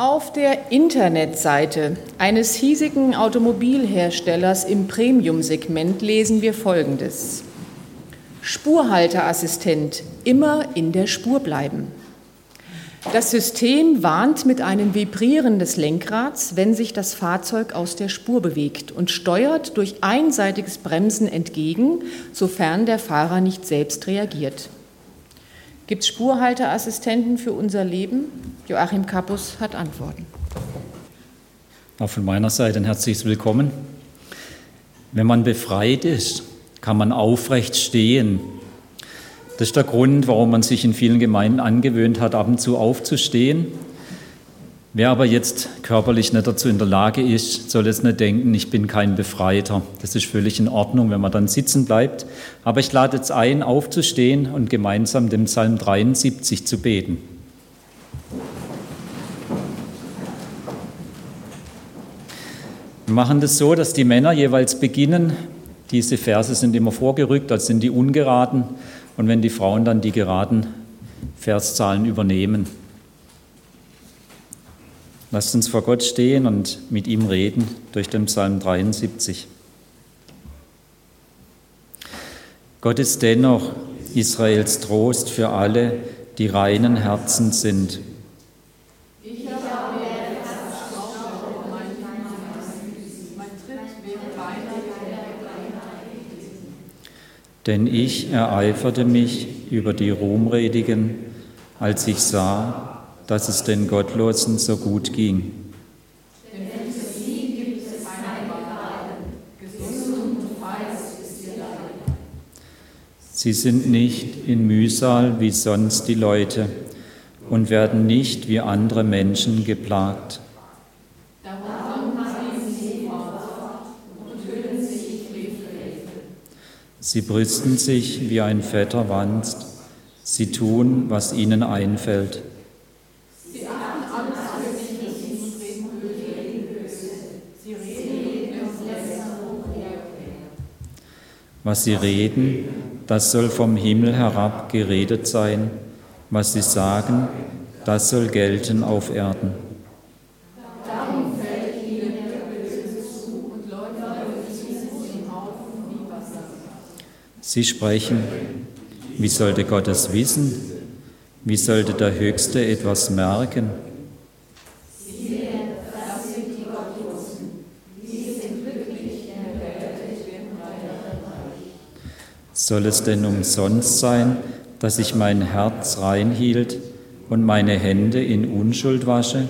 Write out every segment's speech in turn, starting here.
Auf der Internetseite eines hiesigen Automobilherstellers im Premium-Segment lesen wir Folgendes. Spurhalteassistent, immer in der Spur bleiben. Das System warnt mit einem Vibrieren des Lenkrads, wenn sich das Fahrzeug aus der Spur bewegt und steuert durch einseitiges Bremsen entgegen, sofern der Fahrer nicht selbst reagiert. Gibt es Spurhalteassistenten für unser Leben? Joachim Kappus hat Antworten. Auch von meiner Seite ein herzliches Willkommen. Wenn man befreit ist, kann man aufrecht stehen das ist der Grund, warum man sich in vielen Gemeinden angewöhnt hat, ab und zu aufzustehen. Wer aber jetzt körperlich nicht dazu in der Lage ist, soll jetzt nicht denken, ich bin kein Befreiter. Das ist völlig in Ordnung, wenn man dann sitzen bleibt. Aber ich lade jetzt ein, aufzustehen und gemeinsam den Psalm 73 zu beten. Wir machen das so, dass die Männer jeweils beginnen. Diese Verse sind immer vorgerückt, das sind die ungeraden und wenn die Frauen dann die geraden Verszahlen übernehmen. Lasst uns vor Gott stehen und mit ihm reden durch den Psalm 73. Gott ist dennoch Israels Trost für alle, die reinen Herzen sind. Denn ich ereiferte mich über die Ruhmredigen, als ich sah, dass es den Gottlosen so gut ging. Sie sind nicht in Mühsal wie sonst die Leute und werden nicht wie andere Menschen geplagt. Sie brüsten sich wie ein Vetter wanzt. Sie tun, was ihnen einfällt. Was sie reden, das soll vom Himmel herab geredet sein. Was sie sagen, das soll gelten auf Erden. Sie sprechen, wie sollte Gott es wissen? Wie sollte der Höchste etwas merken? Soll es denn umsonst sein, dass ich mein Herz reinhielt und meine Hände in Unschuld wasche?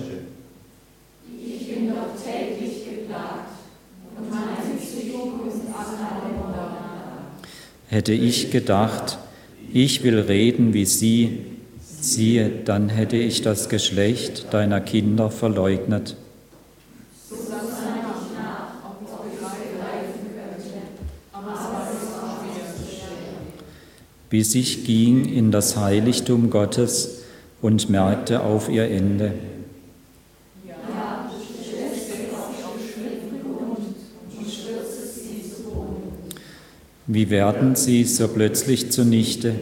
Hätte ich gedacht, ich will reden wie sie, siehe, dann hätte ich das Geschlecht deiner Kinder verleugnet. Bis ich ging in das Heiligtum Gottes und merkte auf ihr Ende. Wie werden sie so plötzlich zunichte?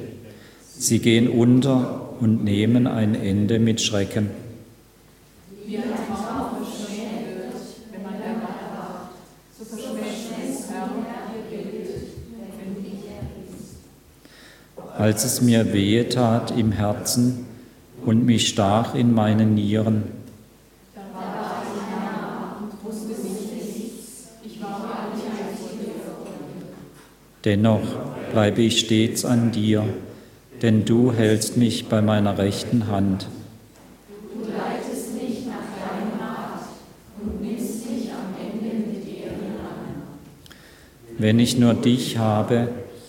Sie gehen unter und nehmen ein Ende mit Schrecken. Als es mir wehe tat im Herzen und mich stach in meinen Nieren, Dennoch bleibe ich stets an dir, denn du hältst mich bei meiner rechten Hand. Du leitest mich nach deinem Rat und nimmst mich am Ende mit Ehren an. Wenn ich nur dich habe,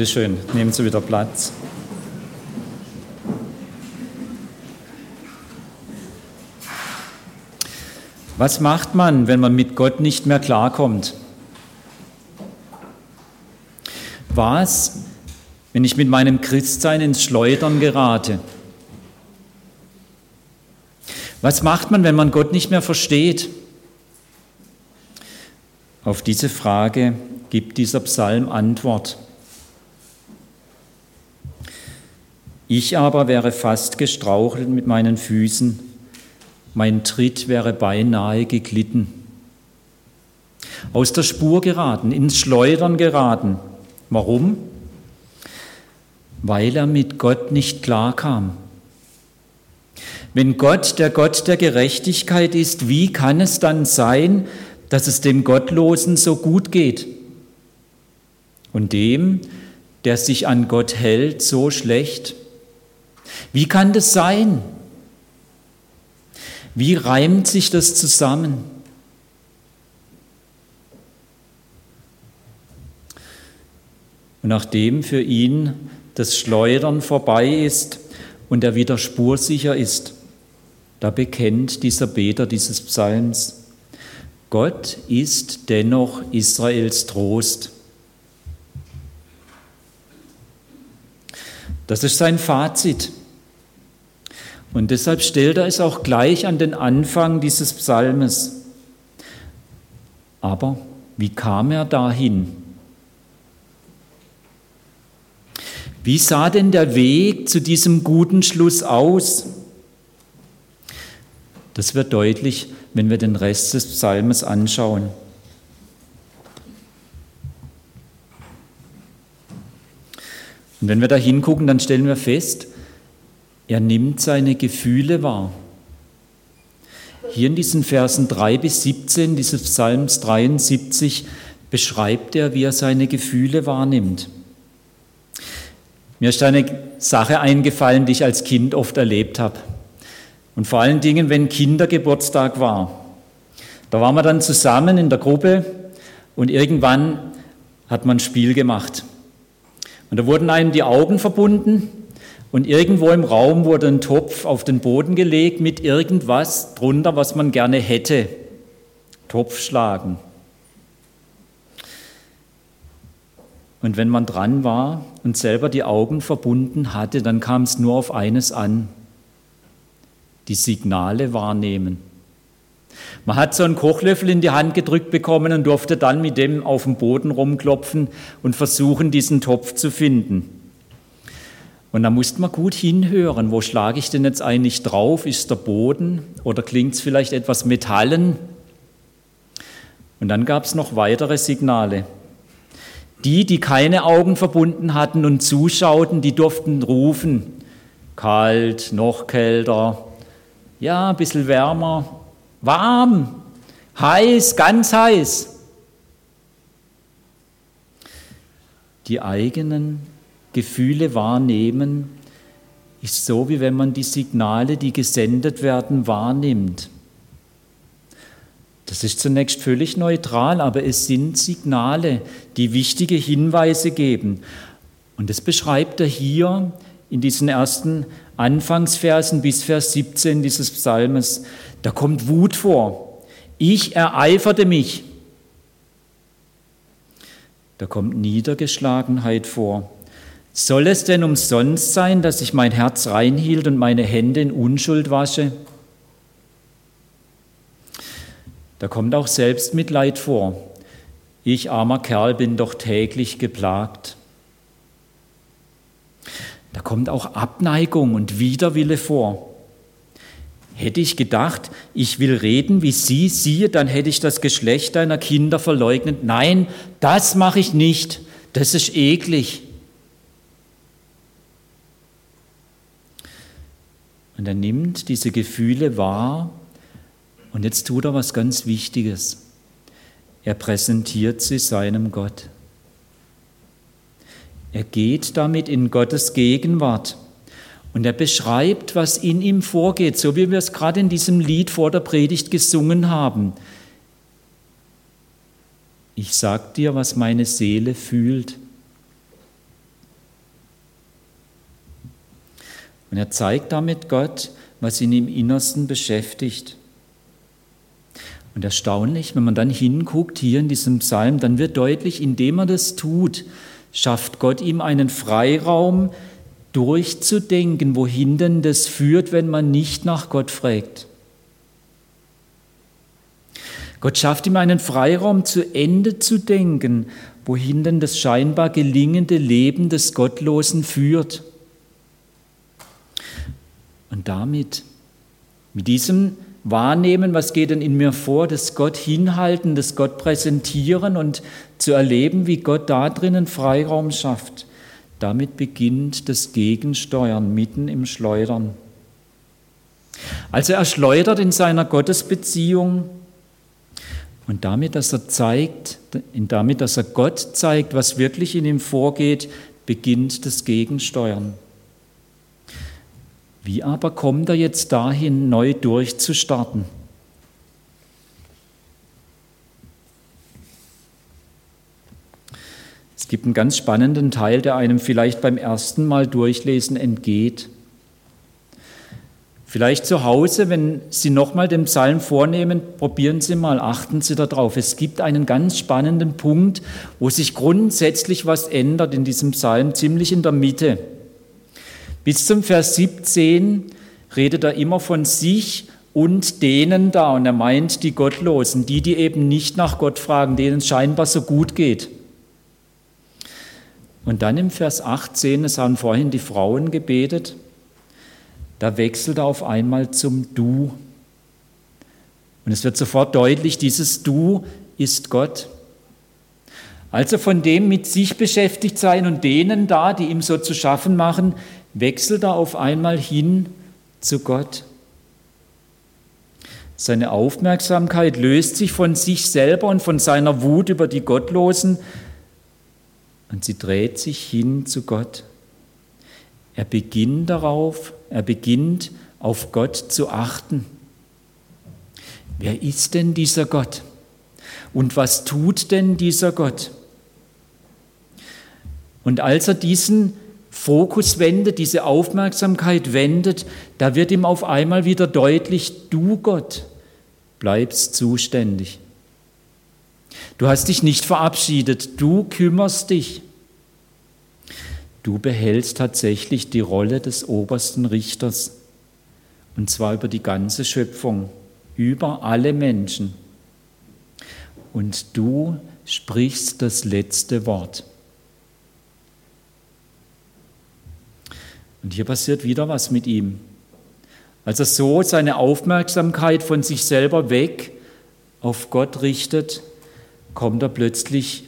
Bitte schön, nehmen Sie wieder Platz. Was macht man, wenn man mit Gott nicht mehr klarkommt? Was, wenn ich mit meinem Christsein ins Schleudern gerate? Was macht man, wenn man Gott nicht mehr versteht? Auf diese Frage gibt dieser Psalm Antwort. Ich aber wäre fast gestrauchelt mit meinen Füßen, mein Tritt wäre beinahe geglitten. Aus der Spur geraten, ins Schleudern geraten. Warum? Weil er mit Gott nicht klarkam. Wenn Gott der Gott der Gerechtigkeit ist, wie kann es dann sein, dass es dem Gottlosen so gut geht und dem, der sich an Gott hält, so schlecht? Wie kann das sein? Wie reimt sich das zusammen? Und nachdem für ihn das Schleudern vorbei ist und er wieder spursicher ist, da bekennt dieser Beter dieses Psalms, Gott ist dennoch Israels Trost. Das ist sein Fazit. Und deshalb stellt er es auch gleich an den Anfang dieses Psalmes. Aber wie kam er dahin? Wie sah denn der Weg zu diesem guten Schluss aus? Das wird deutlich, wenn wir den Rest des Psalmes anschauen. Und wenn wir da hingucken, dann stellen wir fest, er nimmt seine Gefühle wahr. Hier in diesen Versen 3 bis 17 dieses Psalms 73 beschreibt er, wie er seine Gefühle wahrnimmt. Mir ist eine Sache eingefallen, die ich als Kind oft erlebt habe. Und vor allen Dingen, wenn Kindergeburtstag war. Da waren wir dann zusammen in der Gruppe und irgendwann hat man ein Spiel gemacht. Und da wurden einem die Augen verbunden und irgendwo im Raum wurde ein Topf auf den Boden gelegt mit irgendwas drunter, was man gerne hätte. Topf schlagen. Und wenn man dran war und selber die Augen verbunden hatte, dann kam es nur auf eines an die Signale wahrnehmen. Man hat so einen Kochlöffel in die Hand gedrückt bekommen und durfte dann mit dem auf dem Boden rumklopfen und versuchen, diesen Topf zu finden. Und da musste man gut hinhören, wo schlage ich denn jetzt eigentlich drauf? Ist der Boden oder klingt es vielleicht etwas Metallen? Und dann gab es noch weitere Signale. Die, die keine Augen verbunden hatten und zuschauten, die durften rufen, kalt, noch kälter, ja, ein bisschen wärmer, warm, heiß, ganz heiß. Die eigenen Gefühle wahrnehmen ist so, wie wenn man die Signale, die gesendet werden, wahrnimmt. Das ist zunächst völlig neutral, aber es sind Signale, die wichtige Hinweise geben. Und das beschreibt er hier in diesen ersten Anfangsversen bis Vers 17 dieses Psalmes, da kommt Wut vor. Ich ereiferte mich. Da kommt Niedergeschlagenheit vor. Soll es denn umsonst sein, dass ich mein Herz reinhielt und meine Hände in Unschuld wasche? Da kommt auch Selbstmitleid vor. Ich armer Kerl bin doch täglich geplagt. Da kommt auch Abneigung und Widerwille vor. Hätte ich gedacht, ich will reden wie sie, siehe, dann hätte ich das Geschlecht deiner Kinder verleugnet. Nein, das mache ich nicht. Das ist eklig. Und er nimmt diese Gefühle wahr und jetzt tut er was ganz Wichtiges. Er präsentiert sie seinem Gott. Er geht damit in Gottes Gegenwart und er beschreibt, was in ihm vorgeht, so wie wir es gerade in diesem Lied vor der Predigt gesungen haben. Ich sag dir, was meine Seele fühlt. Und er zeigt damit Gott, was ihn im Innersten beschäftigt. Und erstaunlich, wenn man dann hinguckt hier in diesem Psalm, dann wird deutlich, indem er das tut, schafft Gott ihm einen Freiraum, durchzudenken, wohin denn das führt, wenn man nicht nach Gott fragt. Gott schafft ihm einen Freiraum, zu Ende zu denken, wohin denn das scheinbar gelingende Leben des Gottlosen führt. Und damit, mit diesem Wahrnehmen, was geht denn in mir vor, das Gott hinhalten, das Gott präsentieren und zu erleben, wie Gott da drinnen Freiraum schafft. Damit beginnt das Gegensteuern mitten im Schleudern. Also er schleudert in seiner Gottesbeziehung und damit, dass er zeigt, damit, dass er Gott zeigt, was wirklich in ihm vorgeht, beginnt das Gegensteuern. Wie aber kommt er jetzt dahin, neu durchzustarten? Es gibt einen ganz spannenden Teil, der einem vielleicht beim ersten Mal durchlesen entgeht. Vielleicht zu Hause, wenn Sie nochmal den Psalm vornehmen, probieren Sie mal, achten Sie darauf. Es gibt einen ganz spannenden Punkt, wo sich grundsätzlich was ändert in diesem Psalm, ziemlich in der Mitte. Bis zum Vers 17 redet er immer von sich und denen da. Und er meint die Gottlosen, die, die eben nicht nach Gott fragen, denen es scheinbar so gut geht. Und dann im Vers 18, es haben vorhin die Frauen gebetet, da wechselt er auf einmal zum Du. Und es wird sofort deutlich, dieses Du ist Gott. Also von dem mit sich beschäftigt sein und denen da, die ihm so zu schaffen machen, wechselt er auf einmal hin zu Gott. Seine Aufmerksamkeit löst sich von sich selber und von seiner Wut über die Gottlosen und sie dreht sich hin zu Gott. Er beginnt darauf, er beginnt auf Gott zu achten. Wer ist denn dieser Gott? Und was tut denn dieser Gott? Und als er diesen Fokus wendet, diese Aufmerksamkeit wendet, da wird ihm auf einmal wieder deutlich, du Gott bleibst zuständig. Du hast dich nicht verabschiedet, du kümmerst dich. Du behältst tatsächlich die Rolle des obersten Richters, und zwar über die ganze Schöpfung, über alle Menschen. Und du sprichst das letzte Wort. Und hier passiert wieder was mit ihm. Als er so seine Aufmerksamkeit von sich selber weg auf Gott richtet, kommt er plötzlich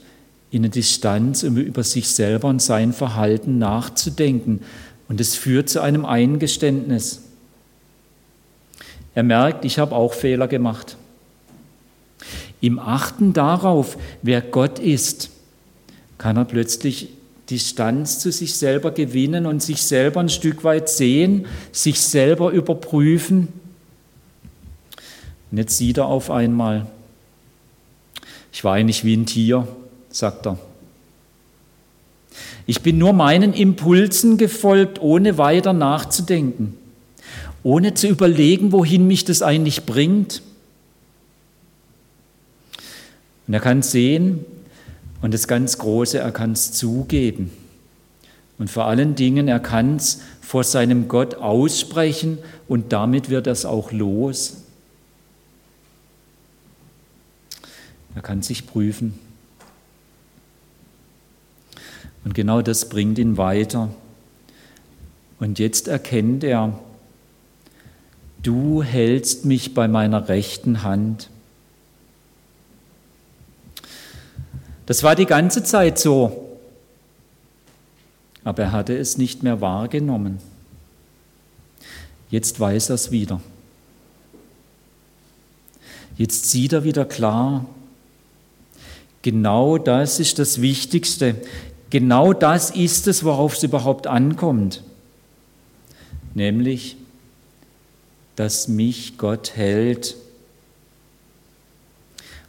in eine Distanz, um über sich selber und sein Verhalten nachzudenken. Und es führt zu einem Eingeständnis. Er merkt, ich habe auch Fehler gemacht. Im Achten darauf, wer Gott ist, kann er plötzlich Distanz zu sich selber gewinnen und sich selber ein Stück weit sehen, sich selber überprüfen. Und jetzt sieht er auf einmal, ich war eigentlich wie ein Tier, sagt er. Ich bin nur meinen Impulsen gefolgt, ohne weiter nachzudenken, ohne zu überlegen, wohin mich das eigentlich bringt. Und er kann sehen, und das ganz Große, er kann es zugeben. Und vor allen Dingen, er kann es vor seinem Gott aussprechen und damit wird er es auch los. Er kann sich prüfen. Und genau das bringt ihn weiter. Und jetzt erkennt er, du hältst mich bei meiner rechten Hand. Das war die ganze Zeit so. Aber er hatte es nicht mehr wahrgenommen. Jetzt weiß er es wieder. Jetzt sieht er wieder klar, genau das ist das Wichtigste. Genau das ist es, worauf es überhaupt ankommt. Nämlich, dass mich Gott hält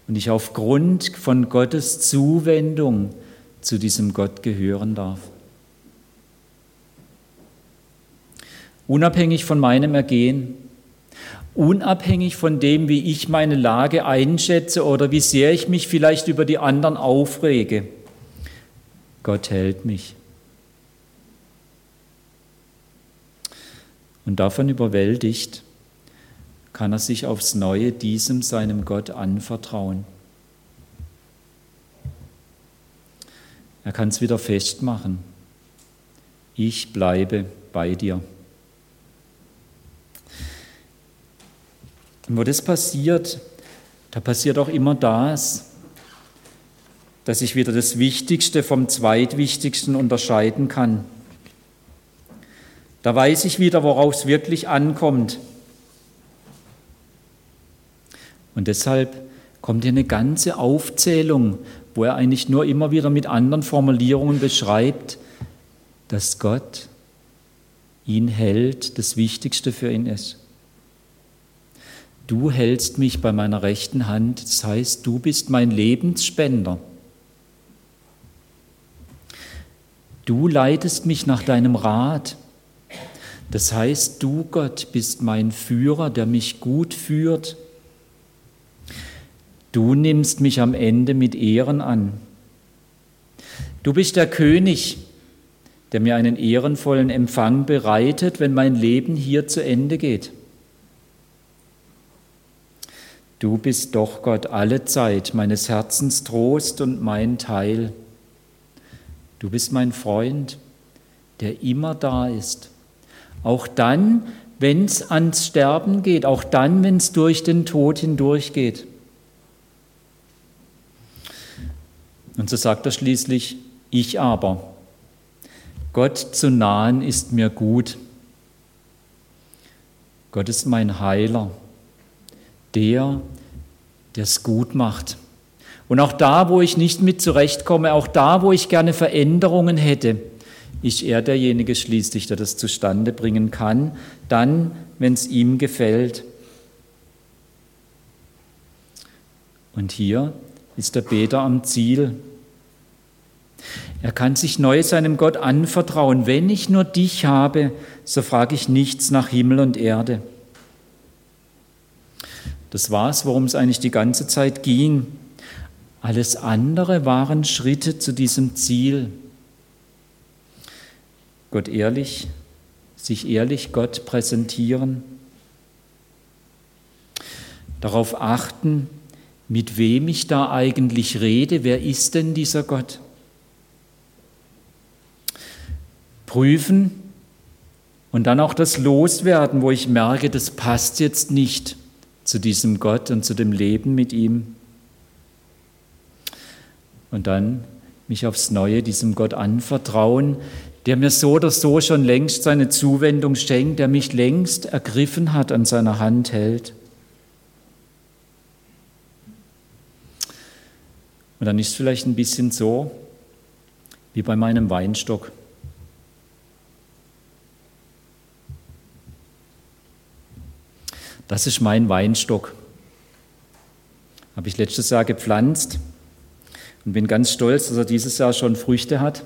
und ich aufgrund von Gottes Zuwendung zu diesem Gott gehören darf. unabhängig von meinem Ergehen, unabhängig von dem, wie ich meine Lage einschätze oder wie sehr ich mich vielleicht über die anderen aufrege. Gott hält mich. Und davon überwältigt kann er sich aufs neue diesem seinem Gott anvertrauen. Er kann es wieder festmachen. Ich bleibe bei dir. Und wo das passiert, da passiert auch immer das, dass ich wieder das Wichtigste vom Zweitwichtigsten unterscheiden kann. Da weiß ich wieder, worauf es wirklich ankommt. Und deshalb kommt hier eine ganze Aufzählung, wo er eigentlich nur immer wieder mit anderen Formulierungen beschreibt, dass Gott ihn hält, das Wichtigste für ihn ist. Du hältst mich bei meiner rechten Hand, das heißt, du bist mein Lebensspender. Du leitest mich nach deinem Rat. Das heißt, du Gott bist mein Führer, der mich gut führt. Du nimmst mich am Ende mit Ehren an. Du bist der König, der mir einen ehrenvollen Empfang bereitet, wenn mein Leben hier zu Ende geht. Du bist doch Gott alle Zeit meines Herzens Trost und mein Teil. Du bist mein Freund, der immer da ist. Auch dann, wenn es ans Sterben geht, auch dann, wenn es durch den Tod hindurchgeht. Und so sagt er schließlich, ich aber. Gott zu nahen ist mir gut. Gott ist mein Heiler der, der es gut macht. Und auch da, wo ich nicht mit zurechtkomme, auch da, wo ich gerne Veränderungen hätte, ist er derjenige schließlich, der das zustande bringen kann, dann, wenn es ihm gefällt. Und hier ist der Beter am Ziel. Er kann sich neu seinem Gott anvertrauen. Wenn ich nur dich habe, so frage ich nichts nach Himmel und Erde. Das war es, worum es eigentlich die ganze Zeit ging. Alles andere waren Schritte zu diesem Ziel. Gott ehrlich, sich ehrlich Gott präsentieren, darauf achten, mit wem ich da eigentlich rede, wer ist denn dieser Gott? Prüfen und dann auch das Loswerden, wo ich merke, das passt jetzt nicht zu diesem Gott und zu dem Leben mit ihm. Und dann mich aufs Neue diesem Gott anvertrauen, der mir so oder so schon längst seine Zuwendung schenkt, der mich längst ergriffen hat, an seiner Hand hält. Und dann ist es vielleicht ein bisschen so wie bei meinem Weinstock. Das ist mein Weinstock. Habe ich letztes Jahr gepflanzt und bin ganz stolz, dass er dieses Jahr schon Früchte hat.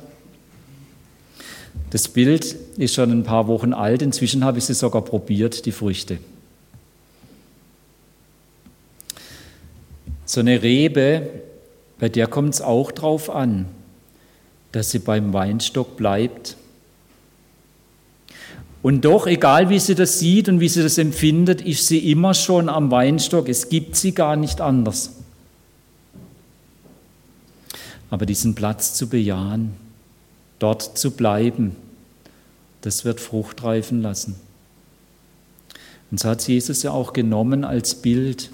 Das Bild ist schon ein paar Wochen alt, inzwischen habe ich sie sogar probiert, die Früchte. So eine Rebe, bei der kommt es auch darauf an, dass sie beim Weinstock bleibt und doch, egal wie sie das sieht und wie sie das empfindet, ist sie immer schon am Weinstock. Es gibt sie gar nicht anders. Aber diesen Platz zu bejahen, dort zu bleiben, das wird Frucht reifen lassen. Und so hat Jesus ja auch genommen als Bild.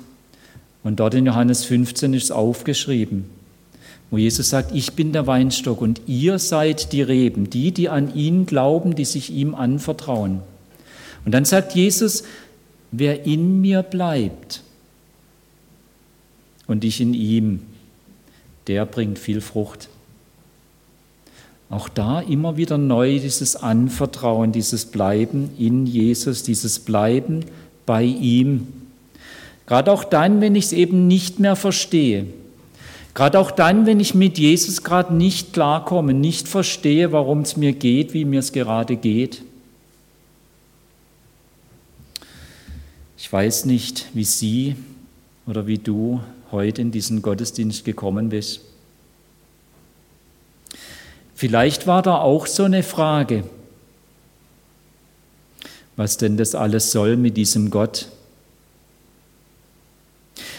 Und dort in Johannes 15 ist es aufgeschrieben wo Jesus sagt, ich bin der Weinstock und ihr seid die Reben, die, die an ihn glauben, die sich ihm anvertrauen. Und dann sagt Jesus, wer in mir bleibt und ich in ihm, der bringt viel Frucht. Auch da immer wieder neu dieses Anvertrauen, dieses Bleiben in Jesus, dieses Bleiben bei ihm. Gerade auch dann, wenn ich es eben nicht mehr verstehe, Gerade auch dann, wenn ich mit Jesus gerade nicht klarkomme, nicht verstehe, warum es mir geht, wie mir es gerade geht. Ich weiß nicht, wie Sie oder wie du heute in diesen Gottesdienst gekommen bist. Vielleicht war da auch so eine Frage, was denn das alles soll mit diesem Gott.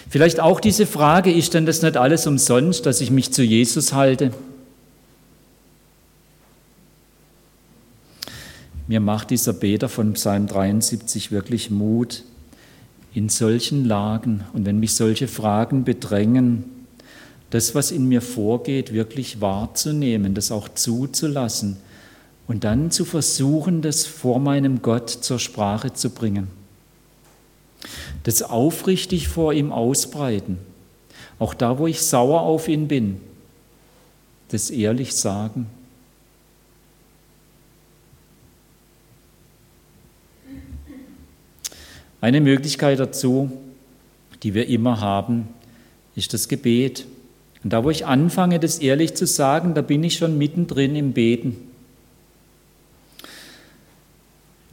Vielleicht auch diese Frage, ist denn das nicht alles umsonst, dass ich mich zu Jesus halte? Mir macht dieser Beter von Psalm 73 wirklich Mut, in solchen Lagen und wenn mich solche Fragen bedrängen, das, was in mir vorgeht, wirklich wahrzunehmen, das auch zuzulassen und dann zu versuchen, das vor meinem Gott zur Sprache zu bringen. Das aufrichtig vor ihm ausbreiten, auch da, wo ich sauer auf ihn bin, das ehrlich sagen. Eine Möglichkeit dazu, die wir immer haben, ist das Gebet. Und da, wo ich anfange, das ehrlich zu sagen, da bin ich schon mittendrin im Beten.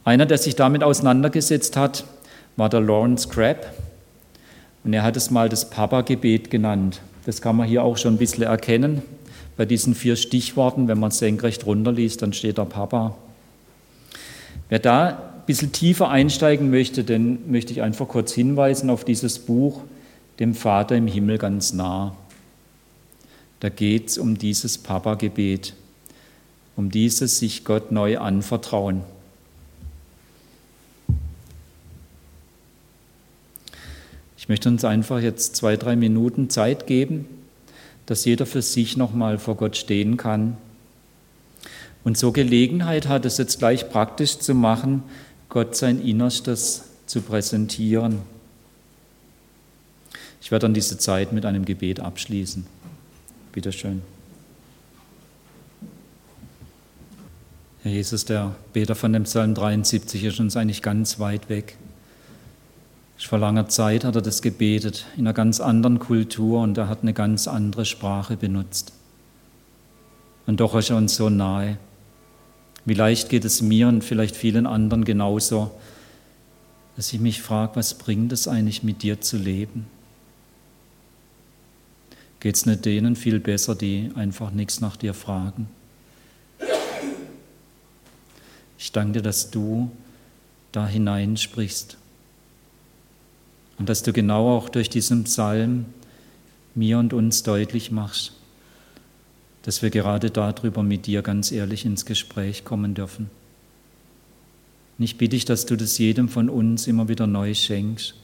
Einer, der sich damit auseinandergesetzt hat, war der Lawrence Crabb. Und er hat es mal das Papa-Gebet genannt. Das kann man hier auch schon ein bisschen erkennen. Bei diesen vier Stichworten, wenn man senkrecht runterliest, dann steht da Papa. Wer da ein bisschen tiefer einsteigen möchte, dann möchte ich einfach kurz hinweisen auf dieses Buch, dem Vater im Himmel ganz nah. Da geht es um dieses Papa-Gebet, um dieses sich Gott neu anvertrauen. Ich möchte uns einfach jetzt zwei, drei Minuten Zeit geben, dass jeder für sich nochmal vor Gott stehen kann und so Gelegenheit hat, es jetzt gleich praktisch zu machen, Gott sein Innerstes zu präsentieren. Ich werde dann diese Zeit mit einem Gebet abschließen. Bitte schön. Herr Jesus, der Beter von dem Psalm 73 ist uns eigentlich ganz weit weg. Vor langer Zeit hat er das gebetet, in einer ganz anderen Kultur und er hat eine ganz andere Sprache benutzt. Und doch ist er uns so nahe. Wie leicht geht es mir und vielleicht vielen anderen genauso, dass ich mich frage, was bringt es eigentlich mit dir zu leben? Geht es nicht denen viel besser, die einfach nichts nach dir fragen? Ich danke dir, dass du da hineinsprichst und dass du genau auch durch diesen Psalm mir und uns deutlich machst, dass wir gerade darüber mit dir ganz ehrlich ins Gespräch kommen dürfen. Und ich bitte dich, dass du das jedem von uns immer wieder neu schenkst,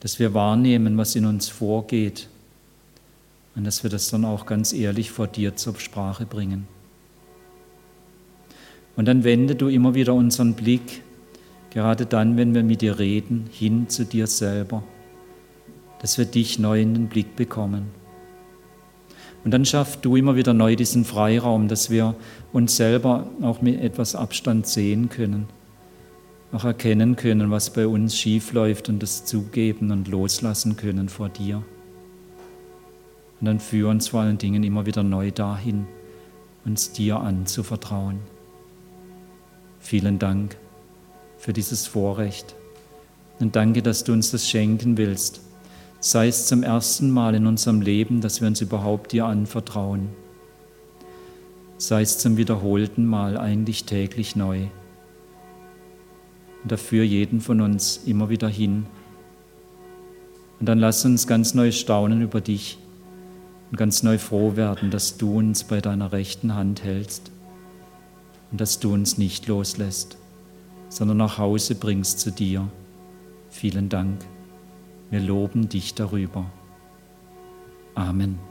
dass wir wahrnehmen, was in uns vorgeht und dass wir das dann auch ganz ehrlich vor dir zur Sprache bringen. Und dann wende du immer wieder unseren Blick, gerade dann, wenn wir mit dir reden, hin zu dir selber, dass wir dich neu in den Blick bekommen und dann schaff du immer wieder neu diesen Freiraum, dass wir uns selber auch mit etwas Abstand sehen können, auch erkennen können, was bei uns schief läuft und das zugeben und loslassen können vor dir. Und dann führ uns vor allen Dingen immer wieder neu dahin, uns dir anzuvertrauen. Vielen Dank für dieses Vorrecht und danke, dass du uns das schenken willst sei es zum ersten Mal in unserem Leben, dass wir uns überhaupt dir anvertrauen, sei es zum wiederholten Mal, eigentlich täglich neu. Und dafür jeden von uns immer wieder hin. Und dann lass uns ganz neu staunen über dich und ganz neu froh werden, dass du uns bei deiner rechten Hand hältst und dass du uns nicht loslässt, sondern nach Hause bringst zu dir. Vielen Dank. Wir loben dich darüber. Amen.